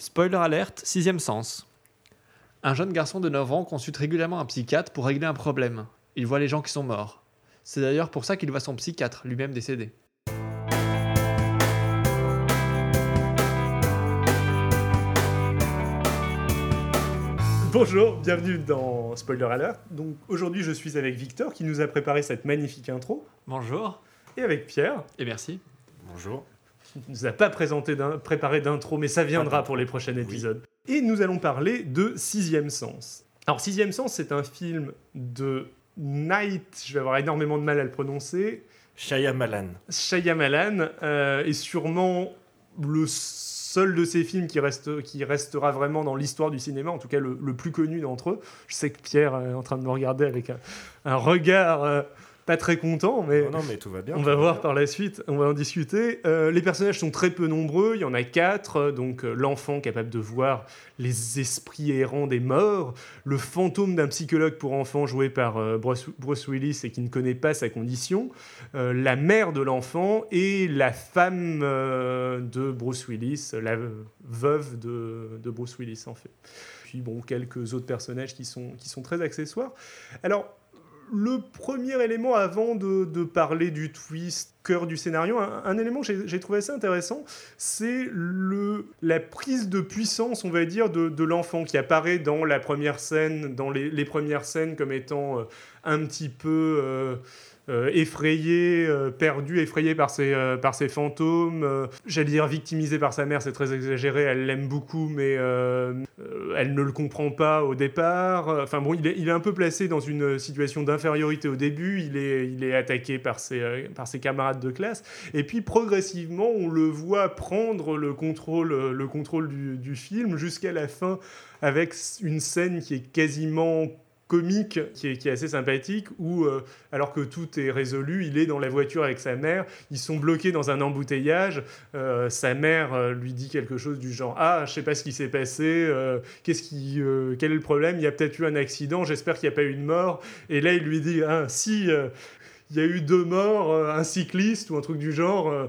Spoiler alerte, sixième sens. Un jeune garçon de 9 ans consulte régulièrement un psychiatre pour régler un problème. Il voit les gens qui sont morts. C'est d'ailleurs pour ça qu'il voit son psychiatre, lui-même décédé. Bonjour, bienvenue dans Spoiler Alert. Donc aujourd'hui, je suis avec Victor qui nous a préparé cette magnifique intro Bonjour et avec Pierre et merci. Bonjour. Qui ne nous a pas présenté préparé d'intro, mais ça viendra pour les prochains épisodes. Et nous allons parler de Sixième Sens. Alors Sixième Sens, c'est un film de Night, je vais avoir énormément de mal à le prononcer, Shyamalan. Shyamalan euh, est sûrement le seul de ces films qui, reste, qui restera vraiment dans l'histoire du cinéma, en tout cas le, le plus connu d'entre eux. Je sais que Pierre est en train de me regarder avec un, un regard euh, pas très content, mais Non, non, mais tout va bien. on tout va va voir bien. par la suite, on va en discuter. Euh, les personnages sont très peu nombreux, il y en a quatre. euh, Donc euh, l'enfant capable de voir les esprits errants des morts, le fantôme d'un psychologue pour enfants joué par euh, Bruce, Bruce Willis et qui ne connaît pas sa condition, la mère de l'enfant et la femme de Bruce Willis, la veuve de, de Bruce Willis en fait. Puis bon, quelques autres personnages qui sont, qui sont très accessoires. Alors, le premier élément avant de, de parler du twist, cœur du scénario, un, élément que j'ai- trouvé assez intéressant, c'est la prise de puissance, on va dire, de, de l'enfant qui apparaît dans la première scène, dans les, les premières scènes comme étant euh, un petit peu euh, euh, effrayé, euh, perdu, effrayé par ses, euh, par ses fantômes. J'allais dire victimisé par sa mère, c'est très exagéré, elle l'aime beaucoup, mais elle ne le comprend pas au départ. Enfin bon, il est, il est un peu placé dans une situation d'infériorité au début, il est, il est attaqué par ses, par ses camarades de classe, et puis progressivement, on le voit prendre le contrôle, le contrôle du, du film jusqu'à la fin, avec une scène qui est quasiment comique qui est, qui est assez sympathique où euh, alors que tout est résolu il est dans la voiture avec sa mère ils sont bloqués dans un embouteillage euh, sa mère euh, lui dit quelque chose du genre ah je sais pas ce qui s'est passé qu'est-ce qui quel est le problème il y a peut-être eu un accident j'espère qu'il n'y a pas eu de mort et là il lui dit ah si il y a eu deux morts, euh, un cycliste ou un truc du genre. euh,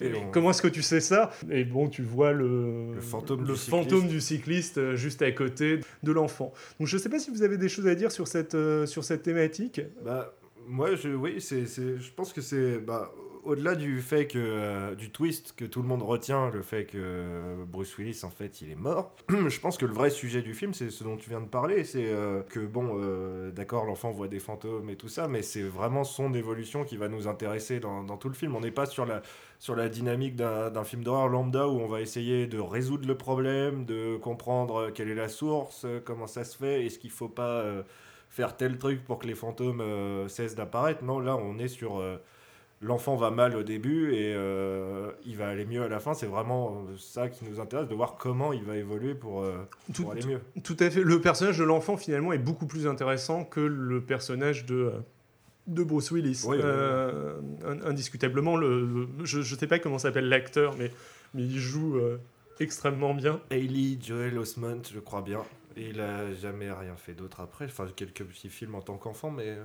Et Comment est-ce que tu sais ça? Et bon, tu vois le, Le fantôme le du fantôme cycliste. du cycliste euh, juste à côté de l'enfant. Donc je ne sais pas si vous avez des choses à dire sur cette, sur cette thématique. Bah, moi, je, oui, c'est- je pense que c'est. Bah, au-delà du fait que. euh, du twist que tout le monde retient, le fait que euh, Bruce Willis, en fait, il est mort, je pense que le vrai sujet du film, c'est ce dont tu viens de parler. C'est euh, que, bon, d'accord, l'enfant voit des fantômes et tout ça, mais c'est vraiment son évolution qui va nous intéresser dans, tout le film. On n'est pas sur la, sur la dynamique d'un, film d'horreur lambda où on va essayer de résoudre le problème, de comprendre quelle est la source, comment ça se fait, est-ce qu'il faut pas. faire tel truc pour que les fantômes cessent d'apparaître. Non, là, on est sur... L'enfant va mal au début et euh, il va aller mieux à la fin. C'est vraiment euh, ça qui nous intéresse, de voir comment il va évoluer pour, euh, Tout, pour aller mieux. tout à fait. Le personnage de l'enfant finalement est beaucoup plus intéressant que le personnage de, de Bruce Willis. Oui, oui, oui. Euh, in- indiscutablement, le, le- je ne sais pas comment s'appelle l'acteur, mais, mais il joue extrêmement bien. Hayley Joel Osment, je crois bien. Il a jamais rien fait d'autre après. Enfin, quelques petits films en tant qu'enfant, mais...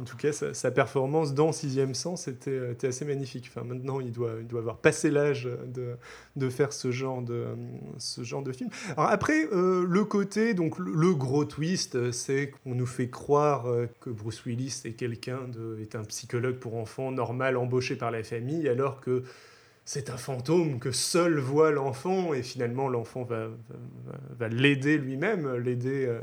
En tout cas, sa, performance dans Sixième Sens était, euh, était assez magnifique. Enfin, maintenant, il doit, avoir passé l'âge de, faire ce genre de, film. Après, euh, le côté, donc le, gros twist, euh, c'est qu'on nous fait croire que Bruce Willis est quelqu'un est un psychologue pour enfants normal embauché par la famille, alors que c'est un fantôme que seul voit l'enfant et finalement l'enfant va, l'aider lui-même, l'aider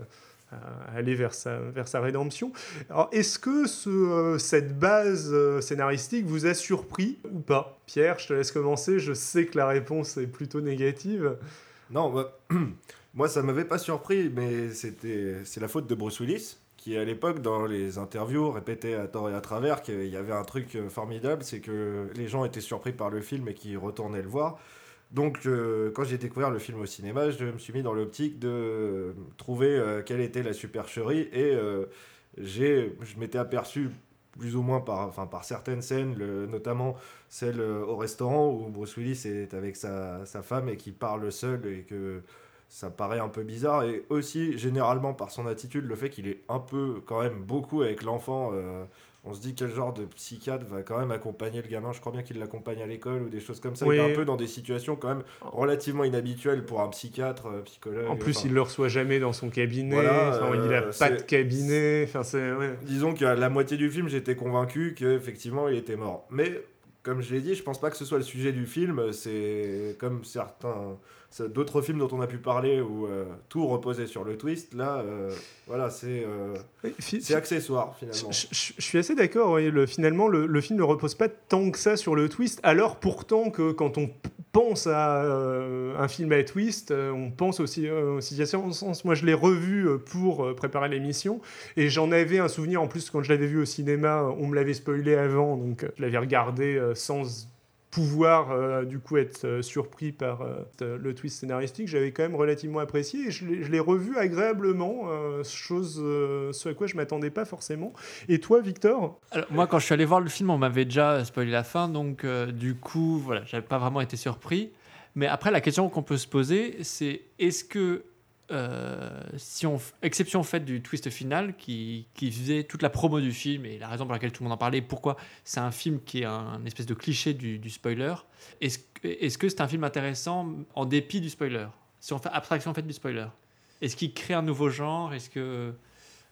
aller vers sa, vers sa rédemption. Alors, est-ce que ce, euh, cette base euh, scénaristique vous a surpris ou pas? Pierre, je te laisse commencer. Je sais que la réponse est plutôt négative. Non, bah, moi ça m'avait pas surpris, mais c'était c'est la faute de Bruce Willis qui à l'époque dans les interviews répétait à tort et à travers qu'il y avait un truc euh, formidable, c'est que les gens étaient surpris par le film et qui retournaient le voir. Donc euh, quand j'ai découvert le film au cinéma, je me suis mis dans l'optique de trouver euh, quelle était la supercherie et euh, j'ai je m'étais aperçu plus ou moins par, enfin, par certaines scènes, notamment celle au restaurant où Bruce Willis est avec sa, sa femme et qui parle seul et que ça paraît un peu bizarre. Et aussi, généralement, par son attitude, le fait qu'il est un peu, quand même, beaucoup avec l'enfant. euh, on se dit quel genre de psychiatre va quand même accompagner le gamin. Je crois bien qu'il l'accompagne à l'école ou des choses comme ça. Oui. Il est un peu dans des situations quand même relativement inhabituelles pour un psychiatre, euh, psychologue. En plus, enfin, il le reçoit jamais dans son cabinet. Voilà, enfin, il a euh, pas de cabinet. Enfin, c'est ouais. Disons qu'à la moitié du film, j'étais convaincu qu'effectivement, il était mort. Mais, comme je l'ai dit, je pense pas que ce soit le sujet du film. C'est comme certains. D'autres films dont on a pu parler où euh, tout reposait sur le twist. Là, euh, voilà, c'est euh, c'est accessoire finalement. Je, je- je suis assez d'accord. oui, le- finalement, le, le film ne repose pas tant que ça sur le twist. Alors pourtant que quand on pense à euh, un film à twist, euh, on pense aussi euh, aux situations. Moi, je l'ai revu euh, pour préparer l'émission et j'en avais un souvenir. En plus, quand je l'avais vu au cinéma, on me l'avait spoilé avant, donc je l'avais regardé sans pouvoir euh, du coup être euh, surpris par euh, le twist scénaristique, j'avais quand même relativement apprécié et je l'ai revu agréablement, chose ce à quoi je m'attendais pas forcément. Et toi, Victor? Alors, moi, quand je suis allé voir le film, on m'avait déjà spoilé la fin, donc du coup, voilà, j'avais pas vraiment été surpris. Mais après, la question qu'on peut se poser, c'est est-ce que, euh, si on, exception faite du twist final qui, qui faisait toute la promo du film et la raison pour laquelle tout le monde en parlait, pourquoi c'est un film qui est un, espèce de cliché du, spoiler, est-ce est-ce que c'est un film intéressant en dépit du spoiler? Si on fait abstraction faite du spoiler, est-ce qu'il crée un nouveau genre? Est-ce que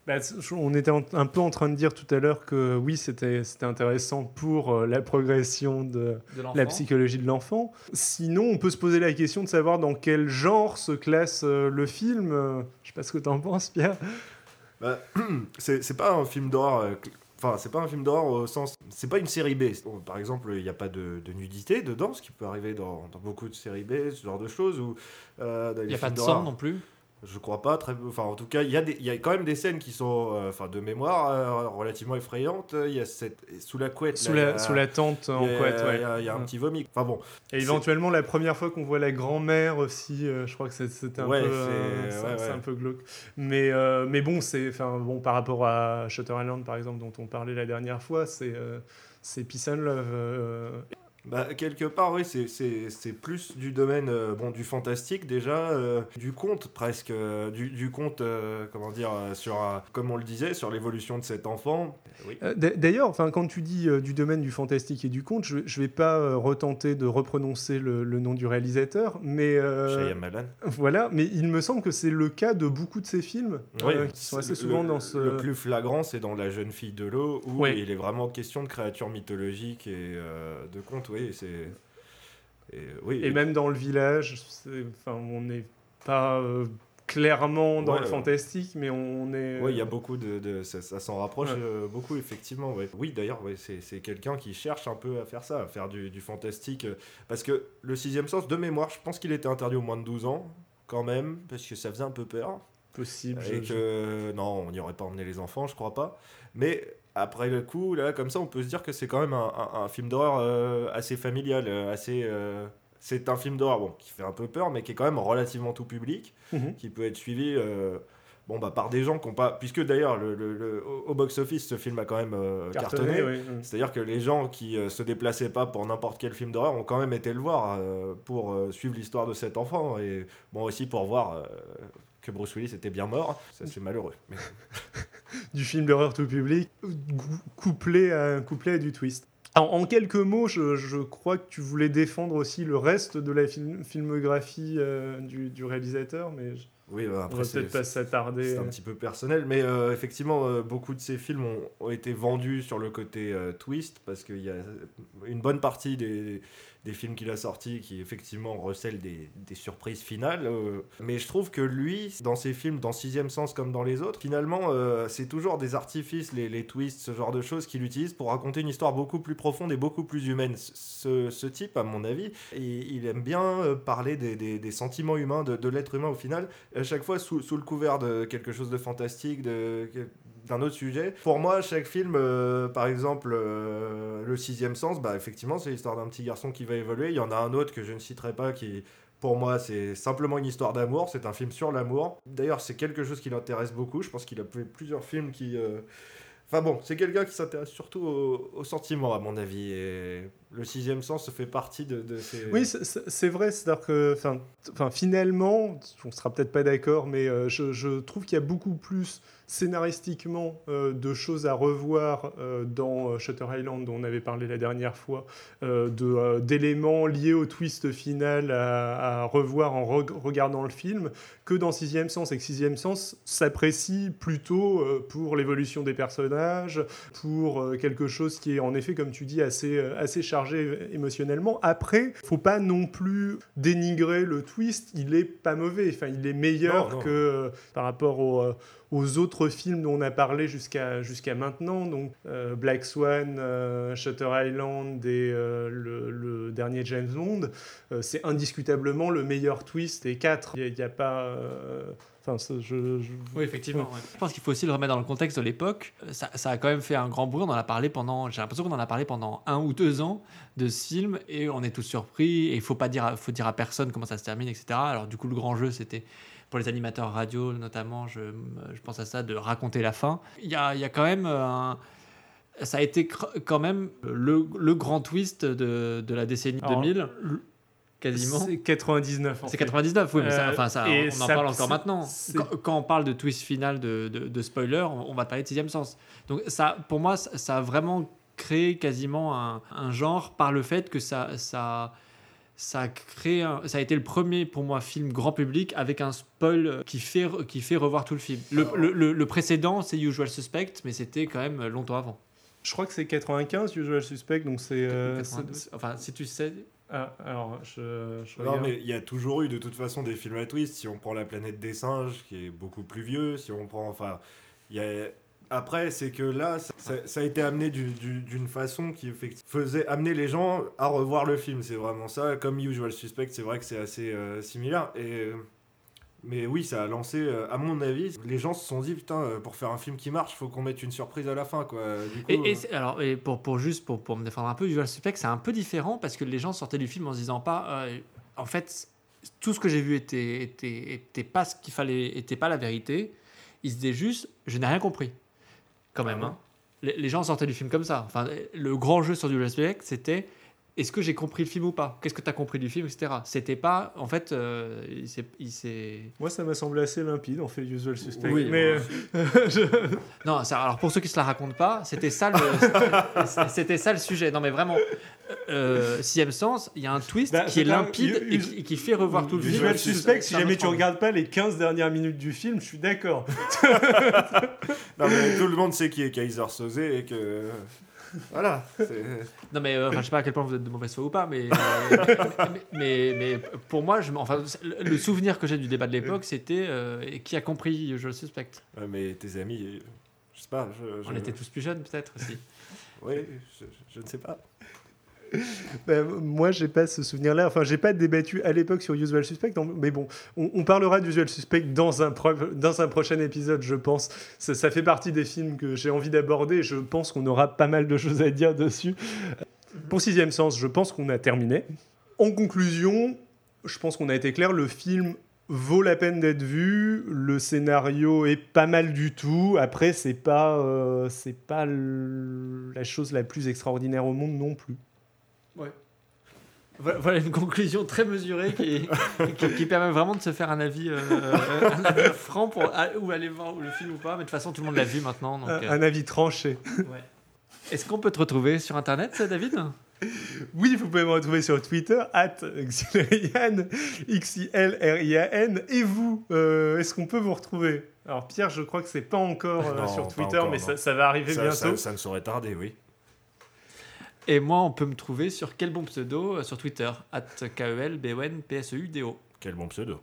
Bah, on était un peu en train de dire tout à l'heure que oui, c'était c'était intéressant pour euh, la progression de la psychologie de l'enfant. Sinon, on peut se poser la question de savoir dans quel genre se classe euh, le film. Euh, je sais pas ce que tu en penses, Pierre. Bah, c'est c'est pas un film d'horreur. Enfin, c'est pas un film d'horreur au sens. C'est pas une série B. Par exemple, il n'y a pas de, de nudité dedans, ce qui peut arriver dans, dans beaucoup de séries B, ce genre de choses. Euh, Il n'y a pas de sang non plus Je crois pas. Très... Enfin, en tout cas, il y, a des- il y a quand même des scènes qui sont, euh, de mémoire, euh, relativement effrayantes. Il y a cette... Sous la couette. Sous là, la, a- sous la tente en il y a- couette, ouais. Il y a, il y a un petit vomi. Enfin bon, Et éventuellement, la première fois qu'on voit la grand-mère aussi, euh, je crois que c'est- c'était un, Ouais, peu, c'est- ouais, un peu glauque. Mais, mais bon, bon, par rapport à Shutter Island, par exemple, dont on parlait la dernière fois, c'est, c'est Peace and Love. Bah, quelque part, oui, c'est- c'est c'est plus du domaine euh, bon, du fantastique déjà, euh, du conte presque, euh, du, du conte, euh, comment dire, euh, sur, comme on le disait, sur l'évolution de cet enfant. Oui. Euh, d'a- D'ailleurs, enfin, quand tu dis euh, du domaine du fantastique et du conte, je, je vais pas euh, retenter de reprononcer le, le nom du réalisateur, mais euh, Shyamalan. voilà. Mais il me semble que c'est le cas de beaucoup de ces films Oui, euh, qui sont assez le- souvent dans ce. Le plus flagrant, c'est dans La jeune fille de l'eau, où il est vraiment question de créatures mythologiques et euh, de contes, oui, c'est... Et, oui, Et même dans le village, enfin, on n'est pas euh, clairement dans Ouais, le fantastique, mais on est. Ouais, il y a beaucoup de, de- ça, ça s'en rapproche Ouais. euh, beaucoup effectivement. ouais. Oui, d'ailleurs, c'est c'est quelqu'un qui cherche un peu à faire ça, à faire du, du fantastique, euh, parce que le sixième sens, de mémoire, je pense qu'il était interdit au moins de 12 ans, quand même, parce que ça faisait un peu peur, possible. et je- que non, on n'y aurait pas emmené les enfants, je crois pas. Mais après le coup, là, comme ça, on peut se dire que c'est quand même un, un- un film d'horreur euh, assez familial, euh, assez. euh, c'est un film d'horreur bon, qui fait un peu peur, mais qui est quand même relativement tout public Mhm. qui peut être suivi bon, bah, par des gens qui n'ont pas. Puisque d'ailleurs, le, le- le- au box-office, ce film a quand même cartonné. Cartonné, oui. C'est-à-dire que les gens qui euh, se déplaçaient pas pour n'importe quel film d'horreur ont quand même été le voir pour suivre l'histoire de cet enfant et bon aussi pour voir que Bruce Willis était bien mort. Ça c'est malheureux. Mais- du film d'horreur tout public, couplé à, couplé à du twist. En, en quelques mots, je, je crois que tu voulais défendre aussi le reste de la film- filmographie euh, du, du réalisateur, mais je- oui, bah, on après va peut-être pas s'attarder. c'est un petit peu personnel, mais euh, effectivement, euh, beaucoup de ces films ont, ont été vendus sur le côté euh, twist, parce qu'il y a une bonne partie des, des films qu'il a sortis qui, effectivement, recèlent des, surprises finales. euh. mais je trouve que lui, dans ses films, dans Sixième Sens comme dans les autres, finalement, euh, c'est toujours des artifices, les, twists, ce genre de choses qu'il utilise pour raconter une histoire beaucoup plus profonde et beaucoup plus humaine. Ce, type, à mon avis, il, il aime bien euh, parler des, sentiments humains, de, de l'être humain au final, à chaque fois sous, sous le couvert de quelque chose de fantastique, de, d'un autre sujet. Pour moi, chaque film, euh, par exemple, euh, Le Sixième Sens, bah, effectivement, c'est l'histoire d'un petit garçon qui va évoluer. Il y en a un autre que je ne citerai pas qui, pour moi, c'est simplement une histoire d'amour. C'est un film sur l'amour. D'ailleurs, c'est quelque chose qui l'intéresse beaucoup. Je pense qu'il a fait plusieurs films qui. euh, Enfin bon, c'est quelqu'un qui s'intéresse surtout aux, sentiments, à mon avis. Le sixième sens fait partie de, ces. Oui, c'est- vrai. C'est-à-dire que, enfin, finalement, on sera peut-être pas d'accord, mais euh, je, trouve qu'il y a beaucoup plus scénaristiquement euh, de choses à revoir euh, dans Shutter Island, dont on avait parlé la dernière fois, d'éléments liés au twist final à, revoir en reg- regardant le film, que dans Sixième Sens. Et que Sixième Sens s'apprécie plutôt pour l'évolution des personnages, pour quelque chose qui est en effet, comme tu dis, assez, assez chargé émotionnellement. Après, faut pas non plus dénigrer le twist, il est pas mauvais, enfin, il est meilleur Non, non. que euh, par rapport au, euh, aux autres films dont on a parlé jusqu'à jusqu'à maintenant, donc euh, Black Swan, Shutter Island et le, le dernier James Bond, c'est indiscutablement le meilleur twist des quatre. Il n'y a, pas... Enfin, je, je- Oui, effectivement. ouais. Je pense qu'il faut aussi le remettre dans le contexte de l'époque. Ça, ça a quand même fait un grand bruit. On en a parlé pendant. J'ai l'impression qu'on en a parlé pendant un ou deux ans de ce film et on est tous surpris. Et il faut pas dire, à- faut dire à personne comment ça se termine, etc. Alors du coup, le grand jeu, c'était pour les animateurs radio, notamment. Je, je pense à ça de raconter la fin. Il y a, il y a quand même euh, un ça a été quand même le, le grand twist de, de la décennie Alors, 2000, quasiment. C'est 99. en C'est fait. 99, oui, mais ça, Euh, enfin, ça, et on en ça- parle encore maintenant. Quand, quand on parle de twist final de, de, de spoiler, on, on va parler de sixième sens. Donc ça, pour moi, ça, ça a vraiment créé quasiment un, un genre par le fait que ça, ça, ça a créé, un- ça a été le premier pour moi film grand public avec un spoil qui fait, qui fait revoir tout le film. Le, le, le- le précédent, c'est Usual Suspect, mais c'était quand même longtemps avant. Je crois que c'est 95, Usual Suspect, donc c'est... euh, 92. c'est- Enfin, si tu sais, ah, alors, je, je Non, regarde. mais il y a toujours eu de toute façon des films à twist. Si on prend La planète des singes, qui est beaucoup plus vieux, si on prend. Enfin, il y a. Après, c'est que là, ça, ça- ça a été amené du- du- d'une façon qui faisait amener les gens à revoir le film. C'est vraiment ça. Comme Usual Suspect, c'est vrai que c'est assez euh, similaire. Et, euh, mais oui, ça a lancé, euh, à mon avis, les gens se sont dit putain, euh, pour faire un film qui marche, faut qu'on mette une surprise à la fin, quoi. Du coup, Et, et euh, alors, et pour, pour juste pour, pour me défendre un peu, Usual Suspect, c'est un peu différent parce que les gens sortaient du film en se disant pas, euh, en fait, tout ce que j'ai vu était, était, était pas ce qu'il fallait, était pas la vérité. Ils se disaient juste, je n'ai rien compris. Quand même. Ah hein. Les, les gens sortaient du film comme ça. Enfin, le grand jeu sur Usual Suspect, c'était est-ce que j'ai compris le film ou pas? Qu'est-ce que tu as compris du film, etc. C'était pas, en fait, euh, il s'est- il s'est Moi, ça m'a semblé assez limpide, en fait, Usual Suspect. Oui, mais euh, je- Non, ça- alors pour ceux qui se la racontent pas, c'était ça le, c'était ça le sujet. Non mais vraiment, euh, sixième sens, il y a un twist Bah, qui est limpide et qui, qui fait revoir tout le film. Usual Suspect, Suspect, si jamais tu regardes pas les 15 dernières minutes du film, je suis d'accord. non, mais tout le monde sait qui est Kaiser Soze et que. Voilà. Non mais euh, enfin, je sais pas à quel point vous êtes de mauvaise foi ou pas, mais mais, mais, mais pour moi, je, enfin, le souvenir que j'ai du débat de l'époque, c'était euh, qui a compris Je le suspecte. Mais tes amis, je sais pas. Je, je- On était tous plus jeunes peut-être aussi. Oui, je, je ne sais pas. Bah, moi, j'ai pas ce souvenir-là. Enfin, j'ai pas débattu à l'époque sur Usual Suspect, mais bon, on, on parlera d'Usual Suspect dans un, prochain épisode, je pense. Ça, fait partie des films que j'ai envie d'aborder. Je pense qu'on aura pas mal de choses à dire dessus. Pour Sixième Sens, je pense qu'on a terminé. En conclusion, je pense qu'on a été clair. Le film vaut la peine d'être vu. Le scénario est pas mal du tout. Après, c'est pas, euh, c'est pas la chose la plus extraordinaire au monde non plus. Voilà, voilà une conclusion très mesurée qui, qui, qui permet vraiment de se faire un avis, euh, un avis franc pour ah, où aller voir le film ou pas. Mais de toute façon, tout le monde l'a vu maintenant. donc, euh, un avis tranché. ouais. Est-ce qu'on peut te retrouver sur Internet, David? Oui, vous pouvez me retrouver sur Twitter, at Xilrian, X-I-L-R-I-A-N. Et vous, euh, est-ce qu'on peut vous retrouver? Alors, Pierre, je crois que c'est pas encore euh, Non, sur pas Twitter, encore, mais ça, ça va arriver Ça, bientôt. ça- ça ne saurait tarder, oui. Et moi, on peut me trouver sur quel bon pseudo euh, sur Twitter at E K-E-L-B-O-N-P-S-E-U-D-O. Quel bon pseudo.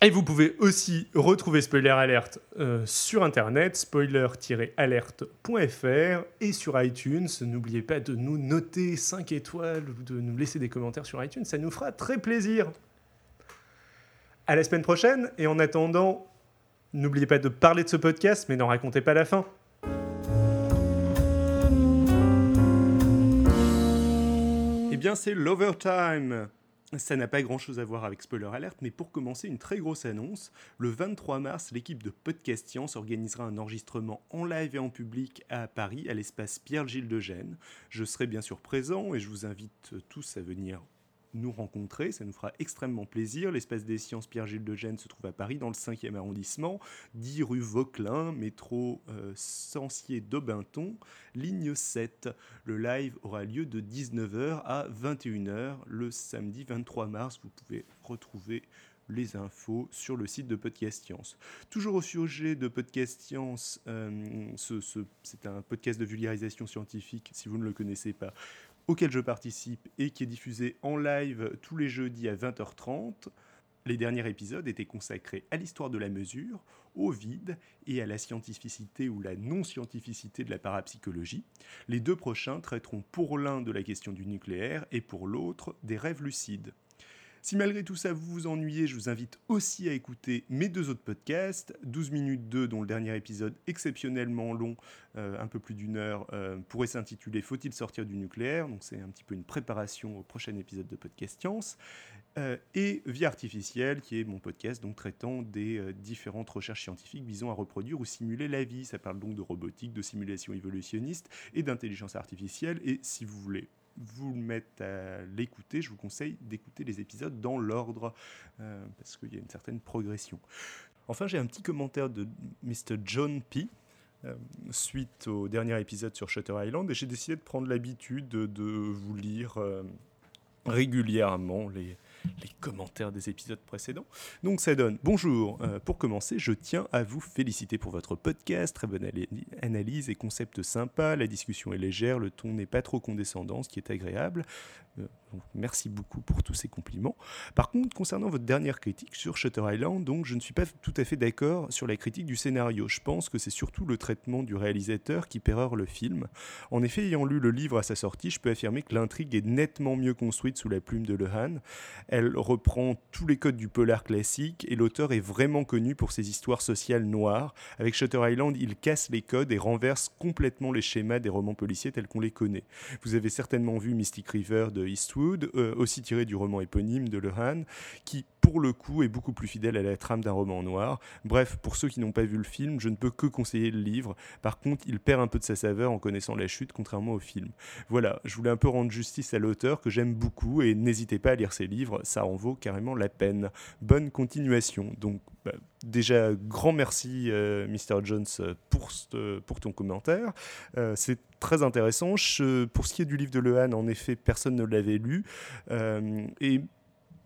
Et vous pouvez aussi retrouver Spoiler Alert euh, sur internet, spoiler-alert.fr et sur iTunes. N'oubliez pas de nous noter 5 étoiles ou de nous laisser des commentaires sur iTunes, ça nous fera très plaisir. À la semaine prochaine, et en attendant, n'oubliez pas de parler de ce podcast, mais n'en racontez pas la fin. Eh bien, c'est l'overtime. Ça n'a pas grand-chose à voir avec Spoiler Alert, mais pour commencer, une très grosse annonce. Le 23 mars, l'équipe de Podcast Science organisera un enregistrement en live et en public à Paris, à l'espace Pierre-Gilles de Gênes. Je serai bien sûr présent et je vous invite tous à venir nous rencontrer. Ça nous fera extrêmement plaisir. L'espace des sciences Pierre-Gilles de Gênes se trouve à Paris, dans le 5e arrondissement, 10 rue Vauquelin, métro euh, Sancier d'Aubinton, ligne 7. Le live aura lieu de 19h à 21h le samedi 23 mars. Vous pouvez retrouver les infos sur le site de Podcast Science. Toujours au sujet de Podcast Science, euh, c'est un podcast de vulgarisation scientifique, si vous ne le connaissez pas auquel je participe et qui est diffusé en live tous les jeudis à 20h30. Les derniers épisodes étaient consacrés à l'histoire de la mesure, au vide et à la scientificité ou la non-scientificité de la parapsychologie. Les deux prochains traiteront pour l'un de la question du nucléaire et pour l'autre des rêves lucides. Si malgré tout ça vous vous ennuyez, je vous invite aussi à écouter mes deux autres podcasts, 12 minutes 2 dont le dernier épisode exceptionnellement long, euh, un peu plus d'une heure, euh, pourrait s'intituler Faut-il sortir du nucléaire? Donc c'est un petit peu une préparation au prochain épisode de Podcast Science. Euh, et Vie artificielle, qui est mon podcast donc traitant des différentes recherches scientifiques visant à reproduire ou simuler la vie. Ça parle donc de robotique, de simulation évolutionniste et d'intelligence artificielle. Et si vous voulez vous le mettre à l'écouter, je vous conseille d'écouter les épisodes dans l'ordre, euh, parce qu'il y a une certaine progression. Enfin, j'ai un petit commentaire de Mr. John P. Euh, suite au dernier épisode sur Shutter Island, et j'ai décidé de prendre l'habitude de, vous lire euh, régulièrement les, les commentaires des épisodes précédents. Donc ça donne bonjour. Euh, pour commencer, je tiens à vous féliciter pour votre podcast. Très bonne analyse et concept sympa. La discussion est légère, le ton n'est pas trop condescendant, ce qui est agréable. Euh, merci beaucoup pour tous ces compliments. Par contre, concernant votre dernière critique sur Shutter Island, donc je ne suis pas tout à fait d'accord sur la critique du scénario. Je pense que c'est surtout le traitement du réalisateur qui pérore le film. En effet, ayant lu le livre à sa sortie, je peux affirmer que l'intrigue est nettement mieux construite sous la plume de Lehan. Elle reprend tous les codes du polar classique et l'auteur est vraiment connu pour ses histoires sociales noires. Avec Shutter Island, il casse les codes et renverse complètement les schémas des romans policiers tels qu'on les connaît. Vous avez certainement vu Mystic River de Eastwood, euh, aussi tiré du roman éponyme de Lehan, qui pour le coup est beaucoup plus fidèle à la trame d'un roman noir. Bref, pour ceux qui n'ont pas vu le film, je ne peux que conseiller le livre. Par contre, il perd un peu de sa saveur en connaissant la chute, contrairement au film. Voilà, je voulais un peu rendre justice à l'auteur que j'aime beaucoup et n'hésitez pas à lire ses livres, ça en vaut carrément la peine. Bonne continuation. Donc, bah, déjà, grand merci, euh, Mr. Jones, pour, pour ton commentaire. Euh, c'est très intéressant. pour ce qui est du livre de Lehan, en effet, personne ne l'avait lu. Euh, et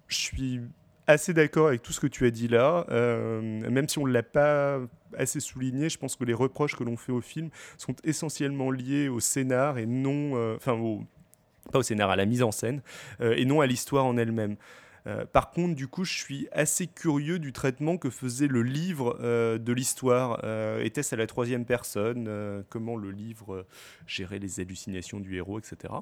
je suis assez d'accord avec tout ce que tu as dit là. Euh, même si on ne l'a pas assez souligné, je pense que les reproches que l'on fait au film sont essentiellement liés au scénar et non. Euh, enfin, pas au scénar, à la mise en scène, euh, et non à l'histoire en elle-même. Euh, par contre, du coup, je suis assez curieux du traitement que faisait le livre euh, de l'histoire. Euh, était-ce à la troisième personne Comment le livre gérait les hallucinations du héros, etc.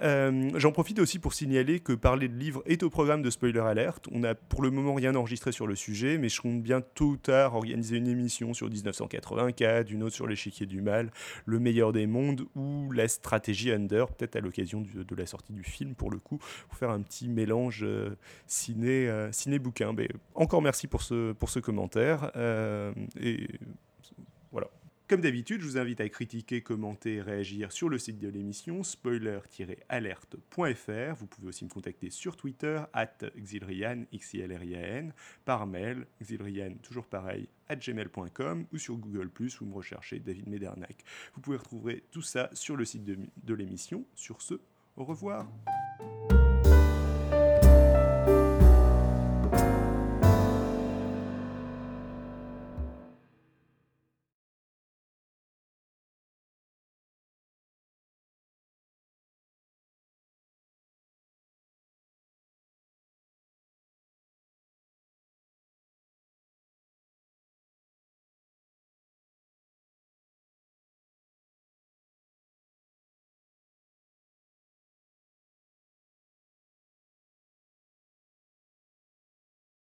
J'en profite aussi pour signaler que parler de livre est au programme de Spoiler Alert. On n'a pour le moment rien enregistré sur le sujet, mais je compte bien tôt ou tard organiser une émission sur 1984, une autre sur l'échiquier du mal, le meilleur des mondes ou la stratégie Under, peut-être à l'occasion de la sortie du film pour le coup, pour faire un petit mélange ciné, euh, ciné bouquin. Mais encore merci pour ce, pour ce commentaire. Euh, et voilà. Comme d'habitude, je vous invite à critiquer, commenter réagir sur le site de l'émission spoiler-alerte.fr. Vous pouvez aussi me contacter sur Twitter, at xilrian, par mail, xilrian, toujours pareil, at gmail.com ou sur Google+, vous me recherchez David Medernac. Vous pouvez retrouver tout ça sur le site de l'émission. Sur ce, au revoir.